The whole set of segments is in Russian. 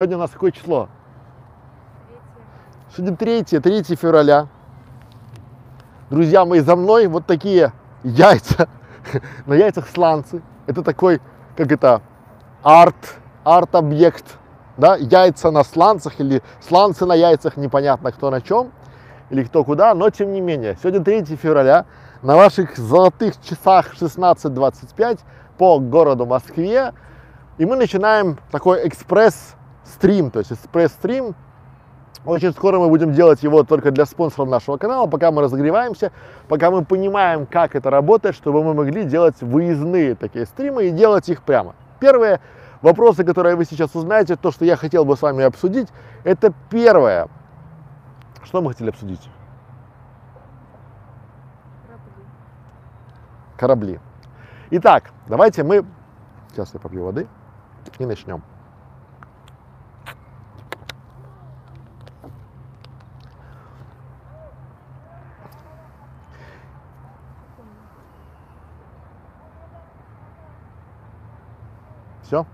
Сегодня у нас какое число? Сегодня 3, 3 февраля. Друзья мои, за мной вот такие яйца, на яйцах сланцы. Это такой, как это, арт, арт-объект, да, яйца на сланцах или сланцы на яйцах, непонятно кто на чем или кто куда, но тем не менее. Сегодня 3 февраля, на ваших золотых часах 16.25 по городу Москве, и мы начинаем такой экспресс стрим, то есть экспресс-стрим. Очень скоро мы будем делать его только для спонсоров нашего канала, пока мы разогреваемся, пока мы понимаем, как это работает, чтобы мы могли делать выездные такие стримы и делать их прямо. Первые вопросы, которые вы сейчас узнаете, то, что я хотел бы с вами обсудить, это первое. Что мы хотели обсудить? Корабли. Итак, давайте мы... Сейчас я попью воды и начнем. Все?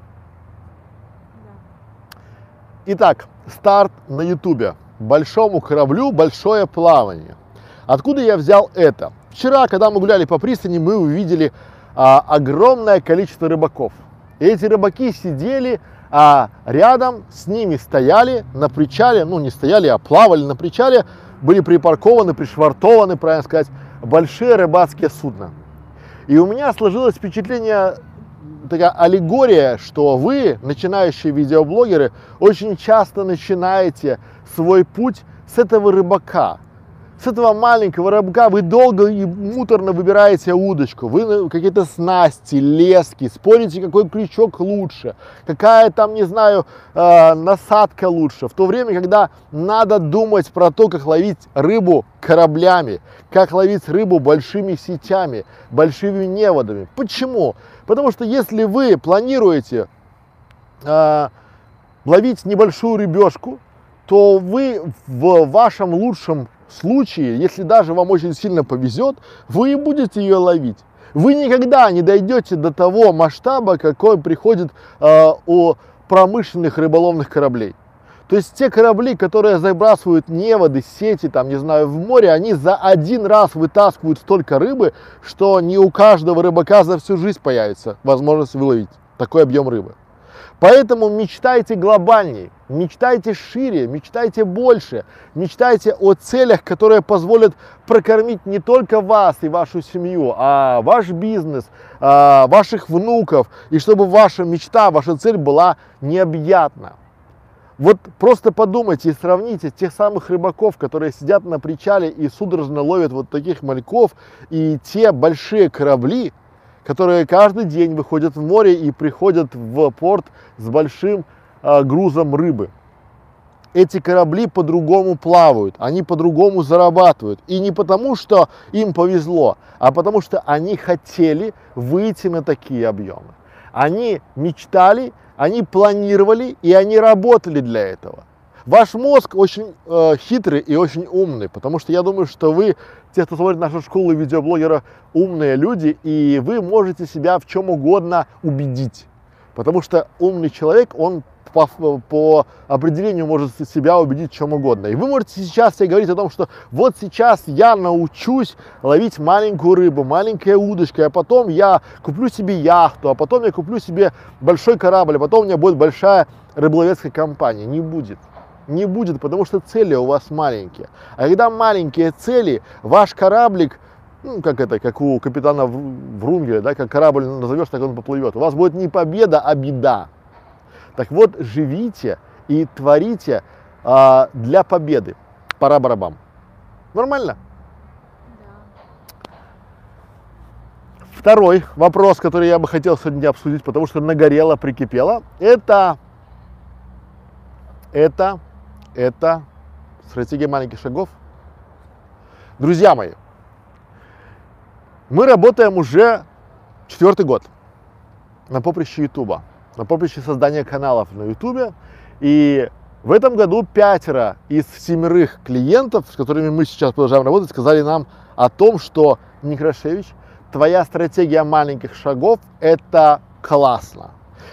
Итак, старт на ютубе. Большому кораблю большое плавание. Откуда я взял это? Вчера, когда мы гуляли по пристани, мы увидели а, огромное количество рыбаков. И эти рыбаки сидели а рядом с ними стояли на причале, ну не стояли, а плавали на причале, были припаркованы, пришвартованы, правильно сказать, большие рыбацкие судна. И у меня сложилось впечатление такая аллегория, что вы, начинающие видеоблогеры, очень часто начинаете свой путь с этого рыбака, с этого маленького рыбка вы долго и муторно выбираете удочку, вы какие-то снасти, лески, спорите, какой крючок лучше, какая там, не знаю, э, насадка лучше, в то время, когда надо думать про то, как ловить рыбу кораблями, как ловить рыбу большими сетями, большими неводами. Почему? Потому что если вы планируете э, ловить небольшую рыбешку, то вы в вашем лучшем случае, если даже вам очень сильно повезет, вы будете ее ловить. Вы никогда не дойдете до того масштаба, какой приходит э, у промышленных рыболовных кораблей. То есть те корабли, которые забрасывают неводы, сети, там, не знаю, в море, они за один раз вытаскивают столько рыбы, что не у каждого рыбака за всю жизнь появится возможность выловить такой объем рыбы. Поэтому мечтайте глобальней, мечтайте шире, мечтайте больше, мечтайте о целях, которые позволят прокормить не только вас и вашу семью, а ваш бизнес, а ваших внуков, и чтобы ваша мечта, ваша цель была необъятна. Вот просто подумайте и сравните тех самых рыбаков, которые сидят на причале и судорожно ловят вот таких мальков, и те большие корабли, которые каждый день выходят в море и приходят в порт с большим э, грузом рыбы. Эти корабли по-другому плавают, они по-другому зарабатывают. И не потому, что им повезло, а потому что они хотели выйти на такие объемы. Они мечтали, они планировали и они работали для этого. Ваш мозг очень э, хитрый и очень умный, потому что я думаю, что вы, те, кто смотрит нашу школу видеоблогера, умные люди, и вы можете себя в чем угодно убедить. Потому что умный человек, он по, по определению может себя убедить в чем угодно. И вы можете сейчас себе говорить о том, что вот сейчас я научусь ловить маленькую рыбу, маленькой удочкой, а потом я куплю себе яхту, а потом я куплю себе большой корабль, а потом у меня будет большая рыболовецкая компания. Не будет не будет, потому что цели у вас маленькие. А когда маленькие цели, ваш кораблик, ну, как это, как у капитана Врунгеля, да, как корабль назовешь, так он поплывет. У вас будет не победа, а беда. Так вот, живите и творите а, для победы. Пора барабам. Нормально? Второй вопрос, который я бы хотел сегодня обсудить, потому что нагорело, прикипело, это, это это стратегия маленьких шагов. Друзья мои, мы работаем уже четвертый год на поприще Ютуба, на поприще создания каналов на Ютубе. И в этом году пятеро из семерых клиентов, с которыми мы сейчас продолжаем работать, сказали нам о том, что Некрашевич, твоя стратегия маленьких шагов – это классно.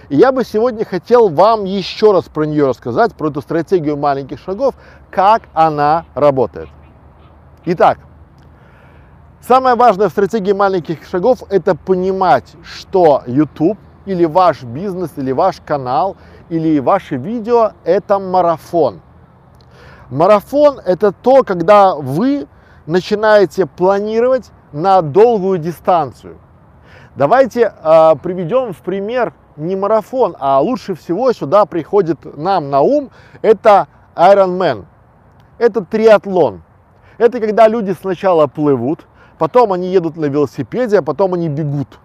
И я бы сегодня хотел вам еще раз про нее рассказать, про эту стратегию маленьких шагов, как она работает. Итак, самое важное в стратегии маленьких шагов – это понимать, что YouTube или ваш бизнес, или ваш канал, или ваши видео – это марафон. Марафон – это то, когда вы начинаете планировать на долгую дистанцию. Давайте э, приведем в пример не марафон, а лучше всего сюда приходит нам на ум это Ironman, это триатлон. Это когда люди сначала плывут, потом они едут на велосипеде, а потом они бегут.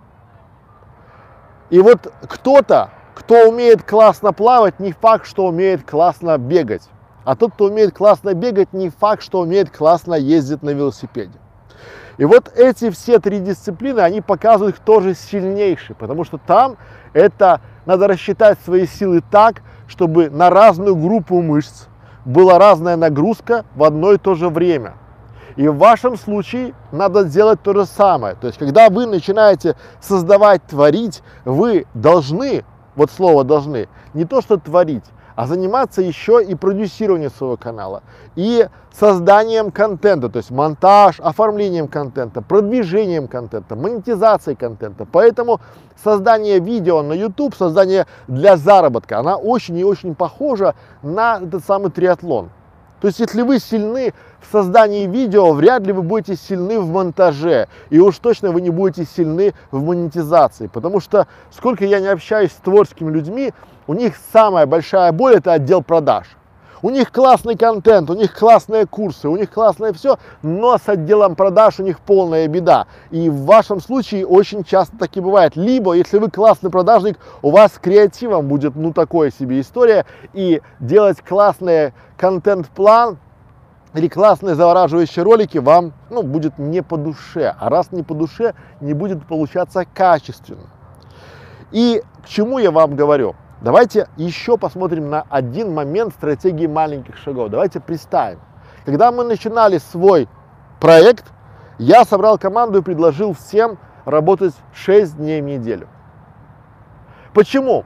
И вот кто-то, кто умеет классно плавать, не факт, что умеет классно бегать. А тот, кто умеет классно бегать, не факт, что умеет классно ездить на велосипеде. И вот эти все три дисциплины, они показывают, кто же сильнейший, потому что там это надо рассчитать свои силы так, чтобы на разную группу мышц была разная нагрузка в одно и то же время. И в вашем случае надо сделать то же самое. То есть, когда вы начинаете создавать, творить, вы должны, вот слово должны, не то что творить, а заниматься еще и продюсированием своего канала, и созданием контента, то есть монтаж, оформлением контента, продвижением контента, монетизацией контента. Поэтому создание видео на YouTube, создание для заработка, она очень и очень похожа на этот самый триатлон. То есть, если вы сильны в создании видео, вряд ли вы будете сильны в монтаже. И уж точно вы не будете сильны в монетизации. Потому что, сколько я не общаюсь с творческими людьми, у них самая большая боль – это отдел продаж. У них классный контент, у них классные курсы, у них классное все, но с отделом продаж у них полная беда. И в вашем случае очень часто так и бывает. Либо, если вы классный продажник, у вас с креативом будет ну такое себе история, и делать классный контент-план или классные завораживающие ролики вам ну, будет не по душе. А раз не по душе, не будет получаться качественно. И к чему я вам говорю? Давайте еще посмотрим на один момент стратегии маленьких шагов. Давайте представим. Когда мы начинали свой проект, я собрал команду и предложил всем работать 6 дней в неделю. Почему?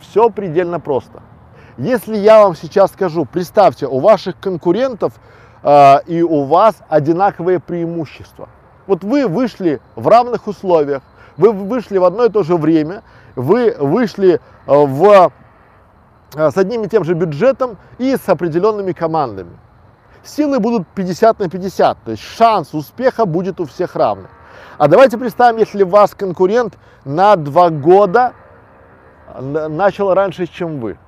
Все предельно просто. Если я вам сейчас скажу, представьте, у ваших конкурентов э, и у вас одинаковые преимущества. Вот вы вышли в равных условиях, вы вышли в одно и то же время, вы вышли э, в, э, с одним и тем же бюджетом и с определенными командами. Силы будут 50 на 50, то есть шанс успеха будет у всех равный. А давайте представим, если вас конкурент на два года э, начал раньше, чем вы.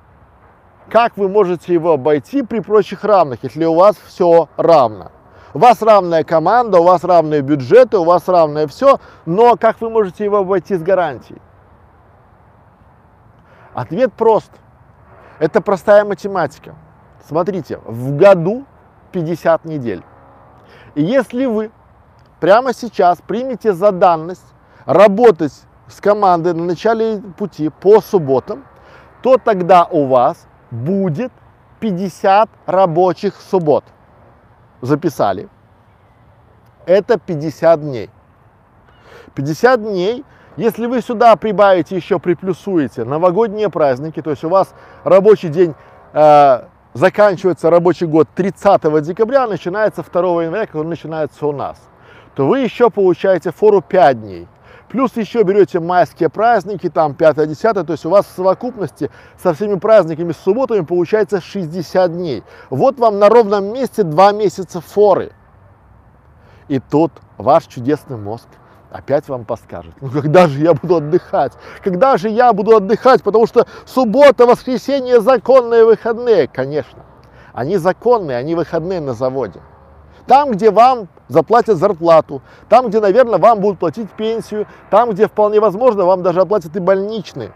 Как вы можете его обойти при прочих равных, если у вас все равно? У вас равная команда, у вас равные бюджеты, у вас равное все, но как вы можете его обойти с гарантией? Ответ прост. Это простая математика. Смотрите, в году 50 недель. И если вы прямо сейчас примете за данность работать с командой на начале пути по субботам, то тогда у вас будет 50 рабочих суббот записали. Это 50 дней. 50 дней, если вы сюда прибавите, еще приплюсуете новогодние праздники, то есть у вас рабочий день, э, заканчивается рабочий год 30 декабря, начинается 2 января, как он начинается у нас, то вы еще получаете фору 5 дней. Плюс еще берете майские праздники, там 5-10, то есть у вас в совокупности со всеми праздниками, с субботами получается 60 дней. Вот вам на ровном месте 2 месяца форы. И тут ваш чудесный мозг опять вам подскажет, ну когда же я буду отдыхать? Когда же я буду отдыхать? Потому что суббота, воскресенье законные выходные, конечно. Они законные, они выходные на заводе. Там, где вам заплатят зарплату, там, где, наверное, вам будут платить пенсию, там, где вполне возможно вам даже оплатят и больничные.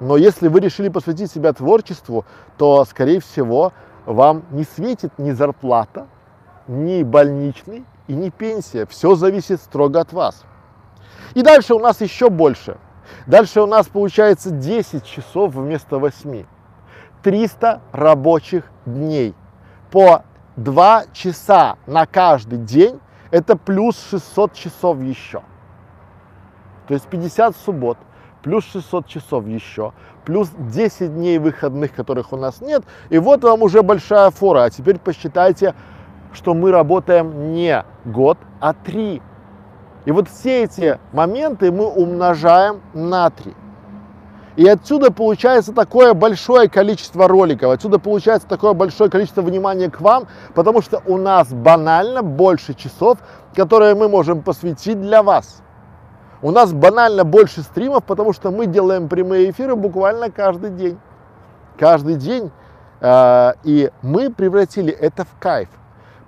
Но если вы решили посвятить себя творчеству, то, скорее всего, вам не светит ни зарплата, ни больничный и ни пенсия. Все зависит строго от вас. И дальше у нас еще больше. Дальше у нас получается 10 часов вместо 8. 300 рабочих дней по 2 часа на каждый день, это плюс 600 часов еще. То есть 50 суббот, плюс 600 часов еще, плюс 10 дней выходных, которых у нас нет, и вот вам уже большая фора. А теперь посчитайте, что мы работаем не год, а три. И вот все эти моменты мы умножаем на три. И отсюда получается такое большое количество роликов, отсюда получается такое большое количество внимания к вам, потому что у нас банально больше часов, которые мы можем посвятить для вас. У нас банально больше стримов, потому что мы делаем прямые эфиры буквально каждый день. Каждый день. Э, и мы превратили это в кайф.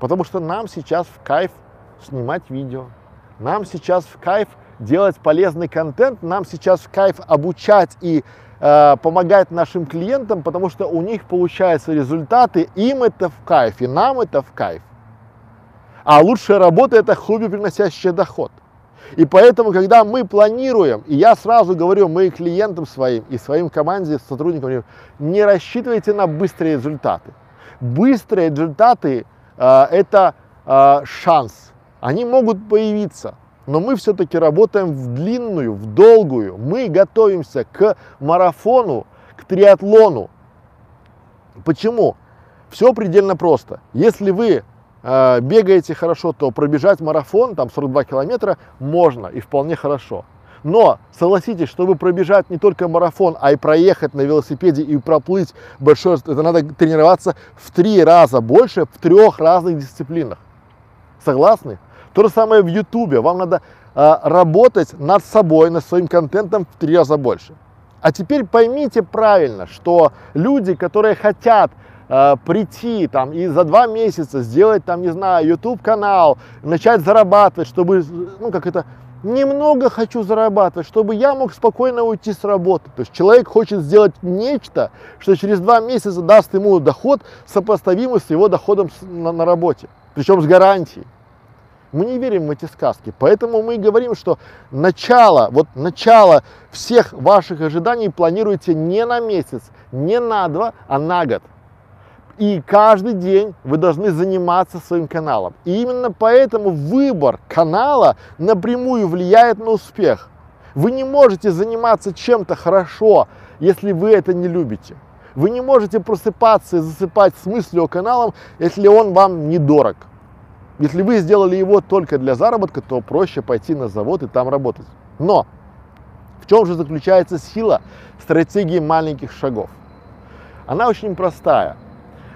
Потому что нам сейчас в кайф снимать видео. Нам сейчас в кайф делать полезный контент, нам сейчас в кайф обучать и э, помогать нашим клиентам, потому что у них получаются результаты, им это в кайф, и нам это в кайф. А лучшая работа это хобби, приносящее доход. И поэтому, когда мы планируем, и я сразу говорю моим клиентам своим и своим команде, сотрудникам, не рассчитывайте на быстрые результаты. Быстрые результаты это э, шанс. Они могут появиться, но мы все-таки работаем в длинную, в долгую. Мы готовимся к марафону, к триатлону. Почему? Все предельно просто. Если вы э, бегаете хорошо, то пробежать марафон, там 42 километра, можно и вполне хорошо. Но согласитесь, чтобы пробежать не только марафон, а и проехать на велосипеде и проплыть большое, это надо тренироваться в три раза больше в трех разных дисциплинах. Согласны? То же самое в Ютубе. Вам надо э, работать над собой, над своим контентом в три раза больше. А теперь поймите правильно, что люди, которые хотят э, прийти там и за два месяца сделать там, не знаю, YouTube канал, начать зарабатывать, чтобы, ну как это, немного хочу зарабатывать, чтобы я мог спокойно уйти с работы. То есть человек хочет сделать нечто, что через два месяца даст ему доход, сопоставимый с его доходом на, на работе, причем с гарантией. Мы не верим в эти сказки, поэтому мы говорим, что начало, вот начало всех ваших ожиданий планируйте не на месяц, не на два, а на год. И каждый день вы должны заниматься своим каналом. И именно поэтому выбор канала напрямую влияет на успех. Вы не можете заниматься чем-то хорошо, если вы это не любите. Вы не можете просыпаться и засыпать с мыслью о канале, если он вам недорог. Если вы сделали его только для заработка, то проще пойти на завод и там работать. Но в чем же заключается сила стратегии маленьких шагов? Она очень простая.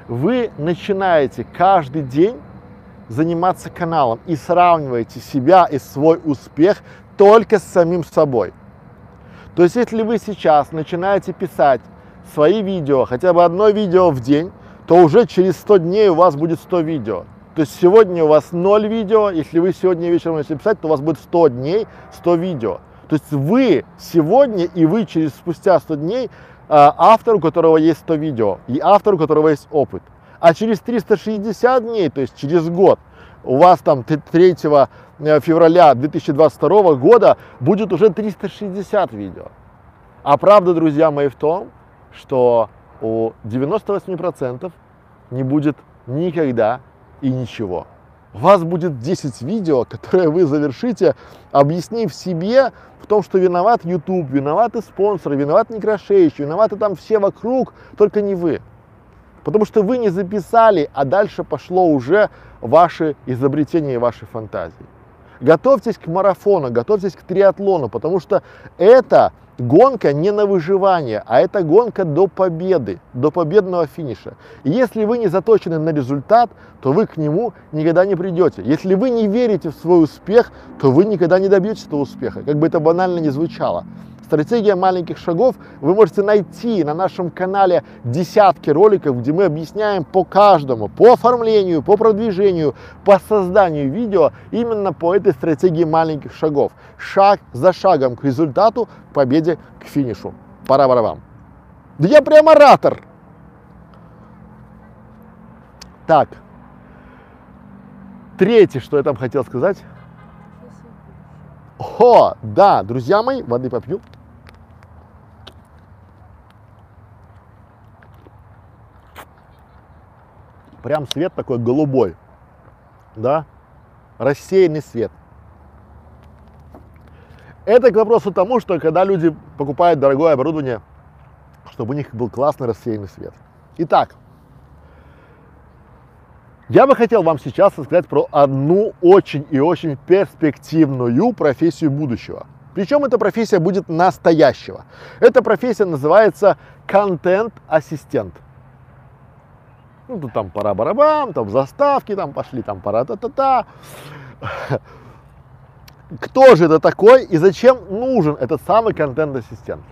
Вы начинаете каждый день заниматься каналом и сравниваете себя и свой успех только с самим собой. То есть, если вы сейчас начинаете писать свои видео, хотя бы одно видео в день, то уже через 100 дней у вас будет 100 видео. То есть сегодня у вас 0 видео, если вы сегодня вечером начнете писать, то у вас будет 100 дней, 100 видео. То есть вы сегодня и вы через спустя 100 дней автор, у которого есть 100 видео, и автор, у которого есть опыт. А через 360 дней, то есть через год, у вас там 3 э, февраля 2022 года будет уже 360 видео. А правда, друзья мои, в том, что у 98% не будет никогда и ничего. Вас будет 10 видео, которые вы завершите, объяснив себе в том, что виноват YouTube, виноваты спонсоры, виноват Некрашевич, виноваты там все вокруг, только не вы. Потому что вы не записали, а дальше пошло уже ваши изобретения и ваши фантазии. Готовьтесь к марафону, готовьтесь к триатлону, потому что это гонка не на выживание, а это гонка до победы, до победного финиша. И если вы не заточены на результат, то вы к нему никогда не придете. Если вы не верите в свой успех, то вы никогда не добьетесь этого успеха, как бы это банально не звучало. Стратегия маленьких шагов вы можете найти на нашем канале десятки роликов, где мы объясняем по каждому, по оформлению, по продвижению, по созданию видео именно по этой стратегии маленьких шагов. Шаг за шагом к результату, к победе, к финишу. Пора вам. Да я прям оратор! Так, третье, что я там хотел сказать. О, да, друзья мои, воды попью. Прям свет такой голубой, да, рассеянный свет. Это к вопросу тому, что когда люди покупают дорогое оборудование, чтобы у них был классный рассеянный свет. Итак, я бы хотел вам сейчас рассказать про одну очень и очень перспективную профессию будущего. Причем эта профессия будет настоящего. Эта профессия называется контент-ассистент. Ну, тут там пора барабан, там заставки, там пошли, там пора та-та-та. Кто же это такой и зачем нужен этот самый контент-ассистент?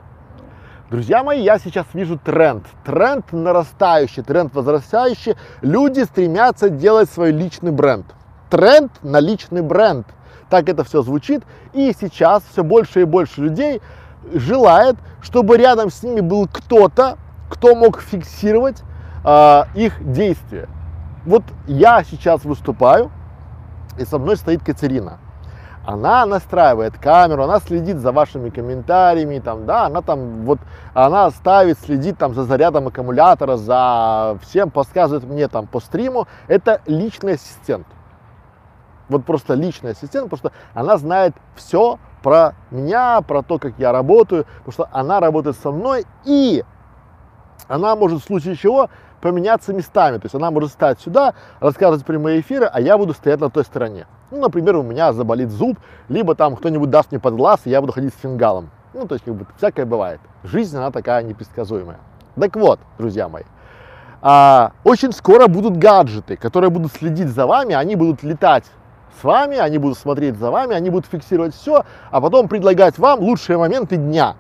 Друзья мои, я сейчас вижу тренд, тренд нарастающий, тренд возрастающий. Люди стремятся делать свой личный бренд. Тренд на личный бренд. Так это все звучит. И сейчас все больше и больше людей желает, чтобы рядом с ними был кто-то, кто мог фиксировать э, их действия. Вот я сейчас выступаю, и со мной стоит Катерина. Она настраивает камеру, она следит за вашими комментариями, там, да, она там вот, она ставит, следит там за зарядом аккумулятора, за всем, подсказывает мне там по стриму. Это личный ассистент. Вот просто личный ассистент, потому что она знает все про меня, про то, как я работаю, потому что она работает со мной и она может в случае чего поменяться местами. То есть она может стать сюда, рассказывать прямые эфиры, а я буду стоять на той стороне. Ну, например, у меня заболит зуб, либо там кто-нибудь даст мне под глаз, и я буду ходить с фингалом. Ну, то есть, как бы, всякое бывает. Жизнь, она такая непредсказуемая. Так вот, друзья мои, а, очень скоро будут гаджеты, которые будут следить за вами, они будут летать с вами, они будут смотреть за вами, они будут фиксировать все, а потом предлагать вам лучшие моменты дня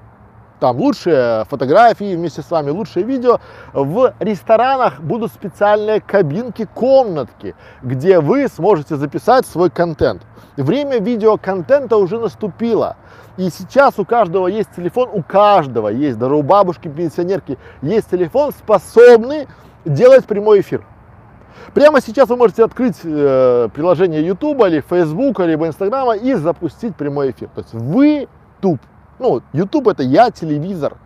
там лучшие фотографии вместе с вами, лучшие видео. В ресторанах будут специальные кабинки, комнатки, где вы сможете записать свой контент. Время видеоконтента уже наступило. И сейчас у каждого есть телефон, у каждого есть, даже у бабушки, пенсионерки, есть телефон, способный делать прямой эфир. Прямо сейчас вы можете открыть э, приложение YouTube или Facebook, либо Инстаграма и запустить прямой эфир. То есть вы туп ну, YouTube это я, телевизор.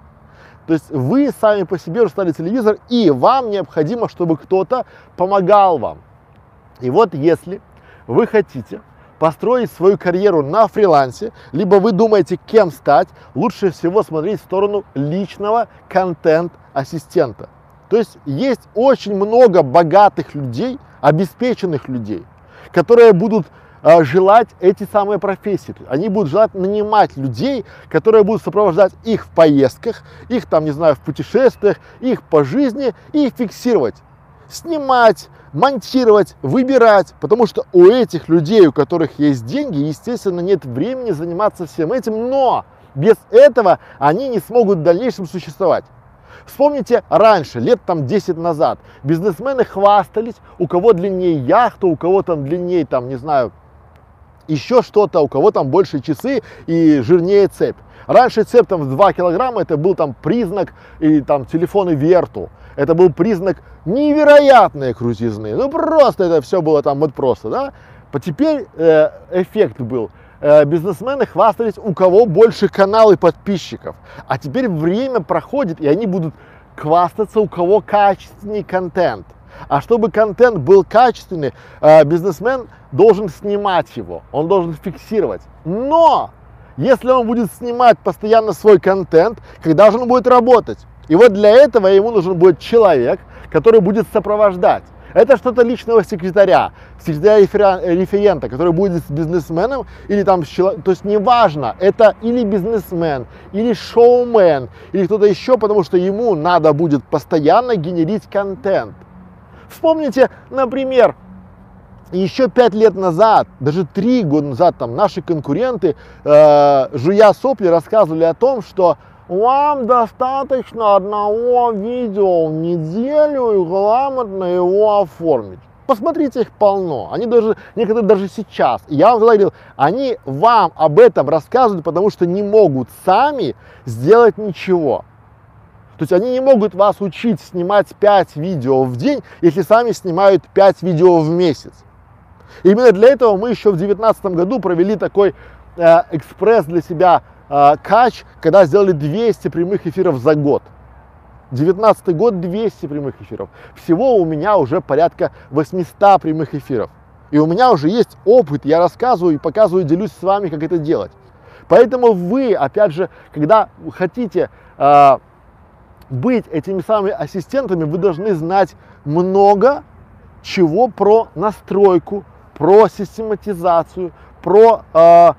То есть вы сами по себе уже стали телевизор, и вам необходимо, чтобы кто-то помогал вам. И вот если вы хотите построить свою карьеру на фрилансе, либо вы думаете, кем стать, лучше всего смотреть в сторону личного контент-ассистента. То есть есть очень много богатых людей, обеспеченных людей, которые будут Э, желать эти самые профессии. Они будут желать нанимать людей, которые будут сопровождать их в поездках, их там, не знаю, в путешествиях, их по жизни и фиксировать. Снимать, монтировать, выбирать, потому что у этих людей, у которых есть деньги, естественно, нет времени заниматься всем этим, но без этого они не смогут в дальнейшем существовать. Вспомните раньше, лет там 10 назад, бизнесмены хвастались, у кого длиннее яхта, у кого там длиннее, там, не знаю, еще что-то, у кого там больше часы и жирнее цепь. Раньше цепь там в 2 килограмма, это был там признак, и там телефоны Верту, это был признак невероятные крутизны, ну просто это все было там вот просто, да. Теперь э, эффект был, э, бизнесмены хвастались, у кого больше каналы подписчиков, а теперь время проходит, и они будут хвастаться, у кого качественный контент. А чтобы контент был качественный, э, бизнесмен должен снимать его, он должен фиксировать. Но если он будет снимать постоянно свой контент, когда же он будет работать? И вот для этого ему нужен будет человек, который будет сопровождать. Это что-то личного секретаря, секретаря референта, который будет с бизнесменом или там с человеком, то есть неважно, это или бизнесмен, или шоумен, или кто-то еще, потому что ему надо будет постоянно генерить контент. Вспомните, например, еще пять лет назад, даже три года назад, там наши конкуренты, э, жуя сопли, рассказывали о том, что вам достаточно одного видео в неделю и грамотно его оформить. Посмотрите, их полно. Они даже, некоторые даже сейчас. Я вам говорил, они вам об этом рассказывают, потому что не могут сами сделать ничего. То есть они не могут вас учить снимать 5 видео в день, если сами снимают 5 видео в месяц. Именно для этого мы еще в 2019 году провели такой э, экспресс для себя э, кач, когда сделали 200 прямых эфиров за год. 19 год 200 прямых эфиров. Всего у меня уже порядка 800 прямых эфиров. И у меня уже есть опыт, я рассказываю и показываю, делюсь с вами, как это делать. Поэтому вы, опять же, когда хотите э, быть этими самыми ассистентами, вы должны знать много чего про настройку, про систематизацию, про э,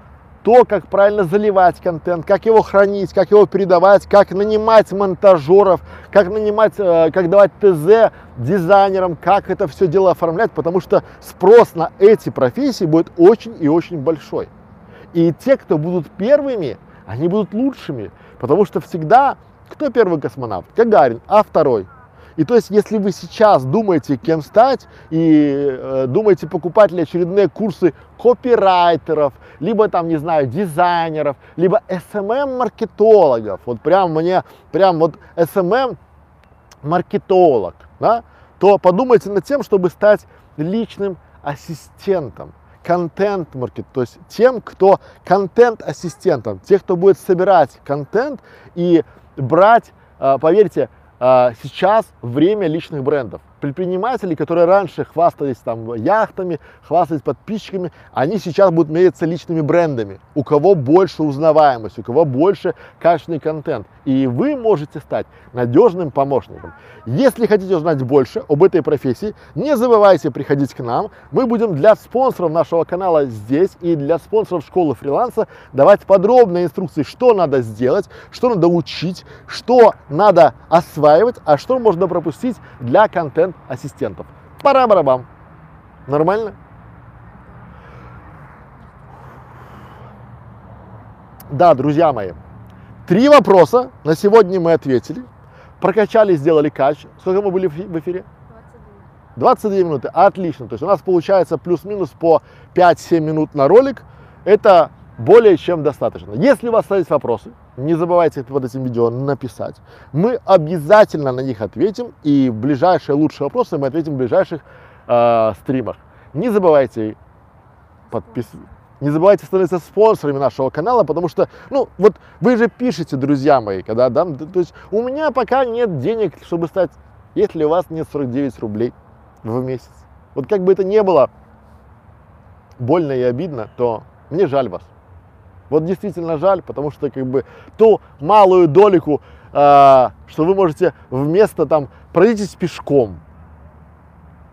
то, как правильно заливать контент, как его хранить, как его передавать, как нанимать монтажеров, как нанимать, э, как давать ТЗ дизайнерам, как это все дело оформлять, потому что спрос на эти профессии будет очень и очень большой. И те, кто будут первыми, они будут лучшими, потому что всегда кто первый космонавт? Гагарин, а второй? И то есть, если вы сейчас думаете, кем стать, и э, думаете покупать ли очередные курсы копирайтеров, либо там, не знаю, дизайнеров, либо SMM-маркетологов, вот прям мне, прям вот SMM-маркетолог, да, то подумайте над тем, чтобы стать личным ассистентом контент-маркет, то есть тем, кто контент-ассистентом, тех, кто будет собирать контент и брать, э, поверьте, сейчас время личных брендов предприниматели, которые раньше хвастались там яхтами, хвастались подписчиками, они сейчас будут мериться личными брендами. У кого больше узнаваемость, у кого больше качественный контент. И вы можете стать надежным помощником. Если хотите узнать больше об этой профессии, не забывайте приходить к нам. Мы будем для спонсоров нашего канала здесь и для спонсоров школы фриланса давать подробные инструкции, что надо сделать, что надо учить, что надо осваивать, а что можно пропустить для контента ассистентов. Пара-барабам. Нормально? Да, друзья мои, три вопроса на сегодня мы ответили. Прокачали, сделали кач. Сколько мы были в эфире? 22 минуты. Отлично. То есть у нас получается плюс-минус по 5-7 минут на ролик. Это более чем достаточно. Если у вас есть вопросы, не забывайте под этим видео написать. Мы обязательно на них ответим, и ближайшие лучшие вопросы мы ответим в ближайших э, стримах. Не забывайте подписываться. Не забывайте становиться спонсорами нашего канала, потому что, ну, вот вы же пишете, друзья мои, когда, да, то есть у меня пока нет денег, чтобы стать, если у вас нет 49 рублей в месяц. Вот как бы это не было больно и обидно, то мне жаль вас. Вот действительно жаль, потому что как бы ту малую долику, э, что вы можете вместо там пройдитесь пешком,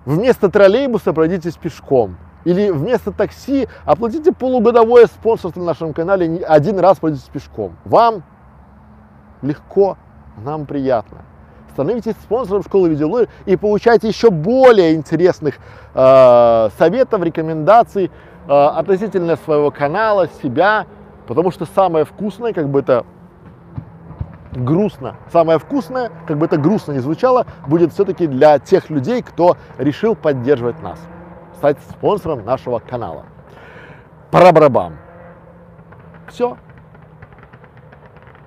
вместо троллейбуса пройдитесь пешком. Или вместо такси оплатите полугодовое спонсорство на нашем канале, один раз пройдитесь пешком. Вам легко, нам приятно. Становитесь спонсором школы видеоблогера и получайте еще более интересных э, советов, рекомендаций э, относительно своего канала, себя Потому что самое вкусное, как бы это грустно, самое вкусное, как бы это грустно не звучало, будет все-таки для тех людей, кто решил поддерживать нас, стать спонсором нашего канала. Пара-барабам. Все.